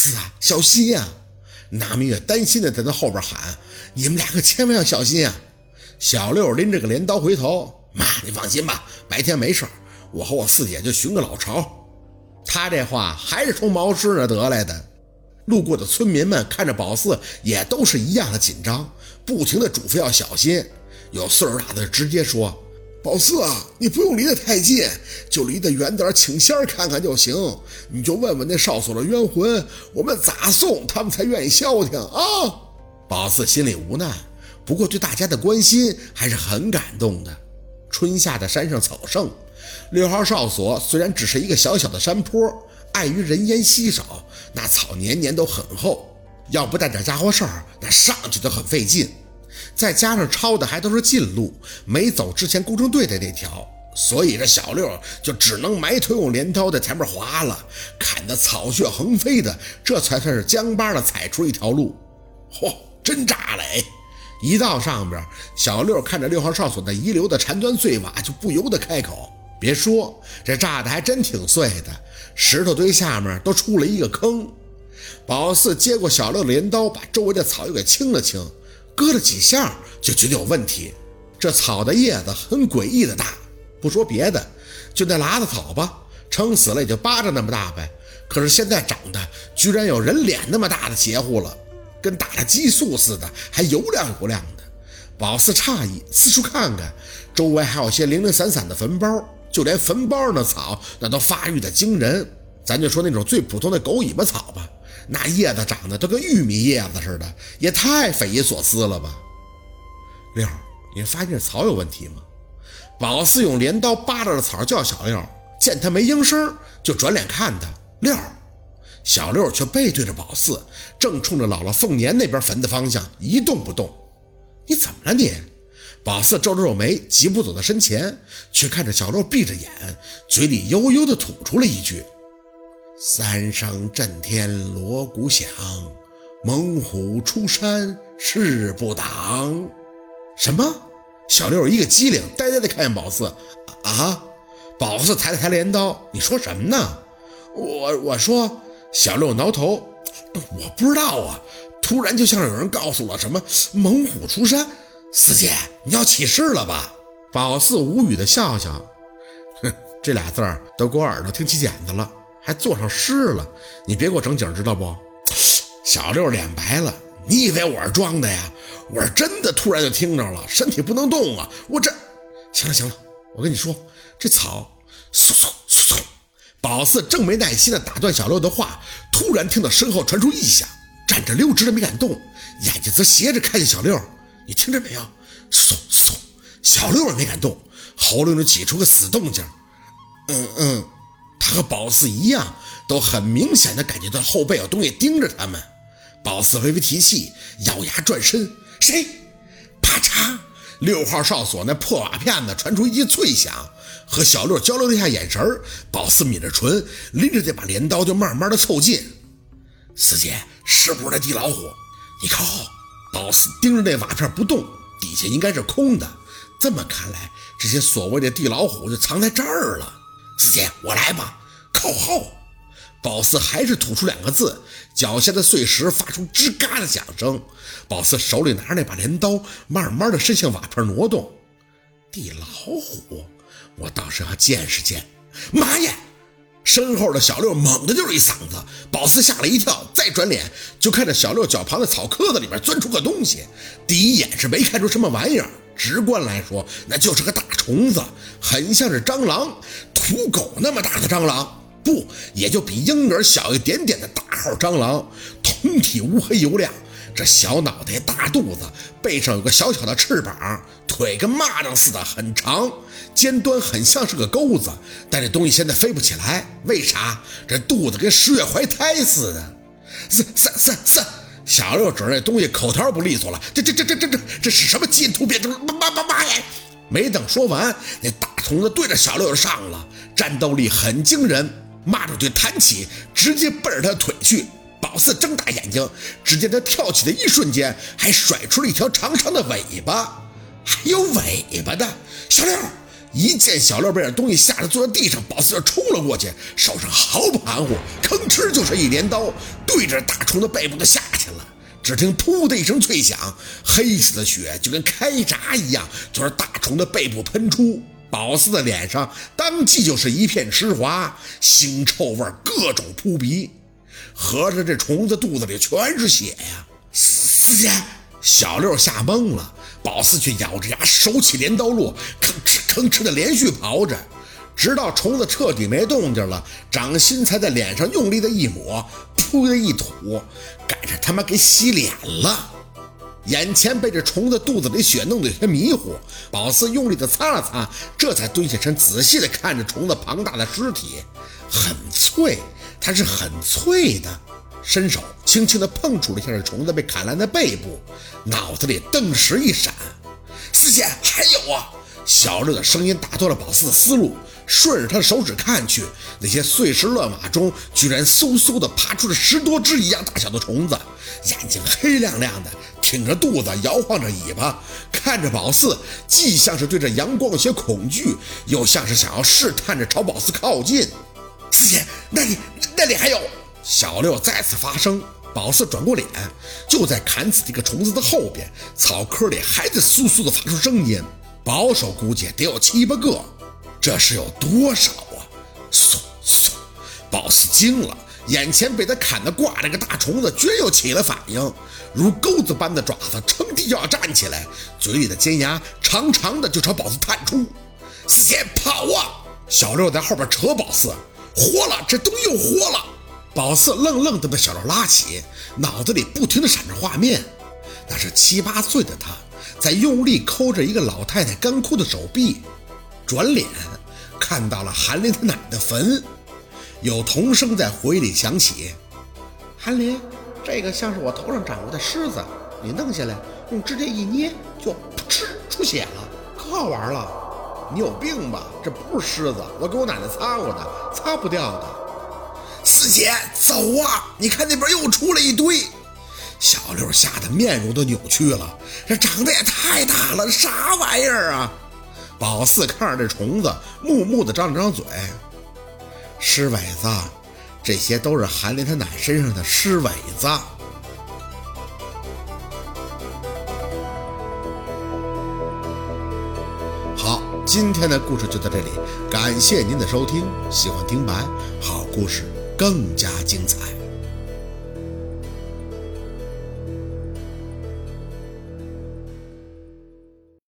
四啊，小心呀！拿明月担心的在他后边喊：“你们俩可千万要小心啊！”小六拎着个镰刀回头：“妈，你放心吧，白天没事我和我四姐就寻个老巢。”他这话还是从毛师那得来的。路过的村民们看着宝四，也都是一样的紧张，不停的嘱咐要小心。有岁数大的直接说：“宝四啊，你不用离得太近，就离得远点，请仙儿看看就行。你就问问那哨所的冤魂，我们咋送他们才愿意消停啊？”宝四心里无奈，不过对大家的关心还是很感动的。春夏的山上草盛，六号哨所虽然只是一个小小的山坡，碍于人烟稀少，那草年年都很厚，要不带点家伙事儿，那上去都很费劲。再加上抄的还都是近路，没走之前工程队的那条，所以这小六就只能埋头用镰刀在前面划了，砍得草血横飞的，这才算是将巴的踩出一条路。嚯，真炸嘞！一到上边，小六看着六号哨所那遗留的残砖碎瓦，就不由得开口：“别说，这炸的还真挺碎的，石头堆下面都出了一个坑。”宝四接过小六的镰刀，把周围的草又给清了清。割了几下就觉得有问题，这草的叶子很诡异的大，不说别的，就那喇子草吧，撑死了也就巴掌那么大呗。可是现在长得居然有人脸那么大的邪乎了，跟打了激素似的，还油亮油亮的。宝四诧异，四处看看，周围还有些零零散散的坟包，就连坟包那草那都发育的惊人。咱就说那种最普通的狗尾巴草吧。那叶子长得都跟玉米叶子似的，也太匪夷所思了吧！六，你发现这草有问题吗？宝四用镰刀扒拉着草叫小六，见他没应声，就转脸看他。六，小六却背对着宝四，正冲着姥姥凤年那边坟的方向一动不动。你怎么了你？宝四皱了皱眉，急步走到身前，却看着小六闭着眼，嘴里悠悠地吐出了一句。三声震天锣鼓响，猛虎出山势不挡。什么？小六一个机灵，呆呆的看见宝四。啊！宝四抬了抬镰刀，你说什么呢？我我说，小六挠头，我不知道啊。突然就像是有人告诉了什么猛虎出山。四姐，你要起事了吧？宝四无语的笑笑，哼，这俩字儿都给我耳朵听起茧子了。还做上诗了，你别给我整景，知道不？小六脸白了，你以为我是装的呀？我是真的，突然就听着了，身体不能动啊！我这……行了行了，我跟你说，这草……嗖嗖嗖嗖！宝四正没耐心的打断小六的话，突然听到身后传出异响，站着溜直的没敢动，眼睛则斜着看着小六。你听着没有？嗖嗖！小六也没敢动，喉咙里挤出个死动静。嗯嗯。他和宝四一样，都很明显的感觉到后背有东西盯着他们。宝四微微提气，咬牙转身，谁？啪嚓！六号哨所那破瓦片子传出一记脆响，和小六交流了一下眼神宝四抿着唇，拎着这把镰刀就慢慢的凑近。四姐，是不是那地老虎？你靠后。宝四盯着那瓦片不动，底下应该是空的。这么看来，这些所谓的地老虎就藏在这儿了。四姐，我来吧，靠后。宝四还是吐出两个字，脚下的碎石发出吱嘎的响声。宝四手里拿着那把镰刀，慢慢的伸向瓦片挪动。地老虎，我倒是要见识见。妈呀！身后的小六猛的就是一嗓子，宝四吓了一跳，再转脸就看着小六脚旁的草棵子里面钻出个东西。第一眼是没看出什么玩意儿。直观来说，那就是个大虫子，很像是蟑螂，土狗那么大的蟑螂，不，也就比婴儿小一点点的大号蟑螂，通体乌黑油亮，这小脑袋、大肚子，背上有个小小的翅膀，腿跟蚂蚱似的很长，尖端很像是个钩子，但这东西现在飞不起来，为啥？这肚子跟十月怀胎似的，三三三三。小六指那东西口条不利索了，这这这这这这这是什么基因突变？这妈妈妈呀！没等说完，那大虫子对着小六就上了，战斗力很惊人。蚂蚱腿弹起，直接奔着他腿去。宝四睁大眼睛，只见他跳起的一瞬间，还甩出了一条长长的尾巴，还有尾巴的。小六，一见小六被这东西吓得坐在地上，宝四就冲了过去，手上毫不含糊，吭哧就是一镰刀，对着大虫子背部的下。只听“噗”的一声脆响，黑色的血就跟开闸一样，从大虫的背部喷出。宝四的脸上当即就是一片湿滑，腥臭味各种扑鼻。合着这虫子肚子里全是血呀！四姐，小六吓懵了。宝四却咬着牙，手起镰刀落，吭哧吭哧的连续刨着，直到虫子彻底没动静了，掌心才在脸上用力的一抹，噗的一吐，赶着他妈给洗脸了。眼前被这虫子肚子里血弄得有些迷糊，宝四用力的擦了擦，这才蹲下身，仔细的看着虫子庞大的尸体，很脆，它是很脆的。伸手轻轻的碰触了一下这虫子被砍烂的背部，脑子里顿时一闪：“四姐，还有啊！”小六的声音打断了宝四的思路，顺着他的手指看去，那些碎石乱瓦中，居然嗖嗖地爬出了十多只一样大小的虫子，眼睛黑亮亮的，挺着肚子，摇晃着尾巴，看着宝四，既像是对着阳光有些恐惧，又像是想要试探着朝宝四靠近。四姐，那里那里还有。小六再次发声，宝四转过脸，就在砍死这个虫子的后边，草坑里还在簌簌的发出声音，保守估计得有七八个，这是有多少啊？嗖嗖，宝四惊了，眼前被他砍的挂着个大虫子，居然又起了反应，如钩子般的爪子撑地就要站起来，嘴里的尖牙长长的就朝宝四探出。四姐跑啊！小六在后边扯宝四，活了，这东西又活了。宝四愣愣地被小六拉起，脑子里不停地闪着画面。那是七八岁的他，在用力抠着一个老太太干枯的手臂，转脸看到了韩林他奶的坟，有童声在回忆里响起：“韩林，这个像是我头上长过的虱子，你弄下来，用指甲一捏，就噗嗤出血了，可好玩了。你有病吧？这不是虱子，我给我奶奶擦过的，擦不掉的。”四姐，走啊！你看那边又出来一堆。小六吓得面容都扭曲了，这长得也太大了，啥玩意儿啊？宝四看着这虫子，木木的张了张嘴。尸尾子，这些都是韩林他奶身上的尸尾子。好，今天的故事就到这里，感谢您的收听。喜欢听白好故事。更加精彩。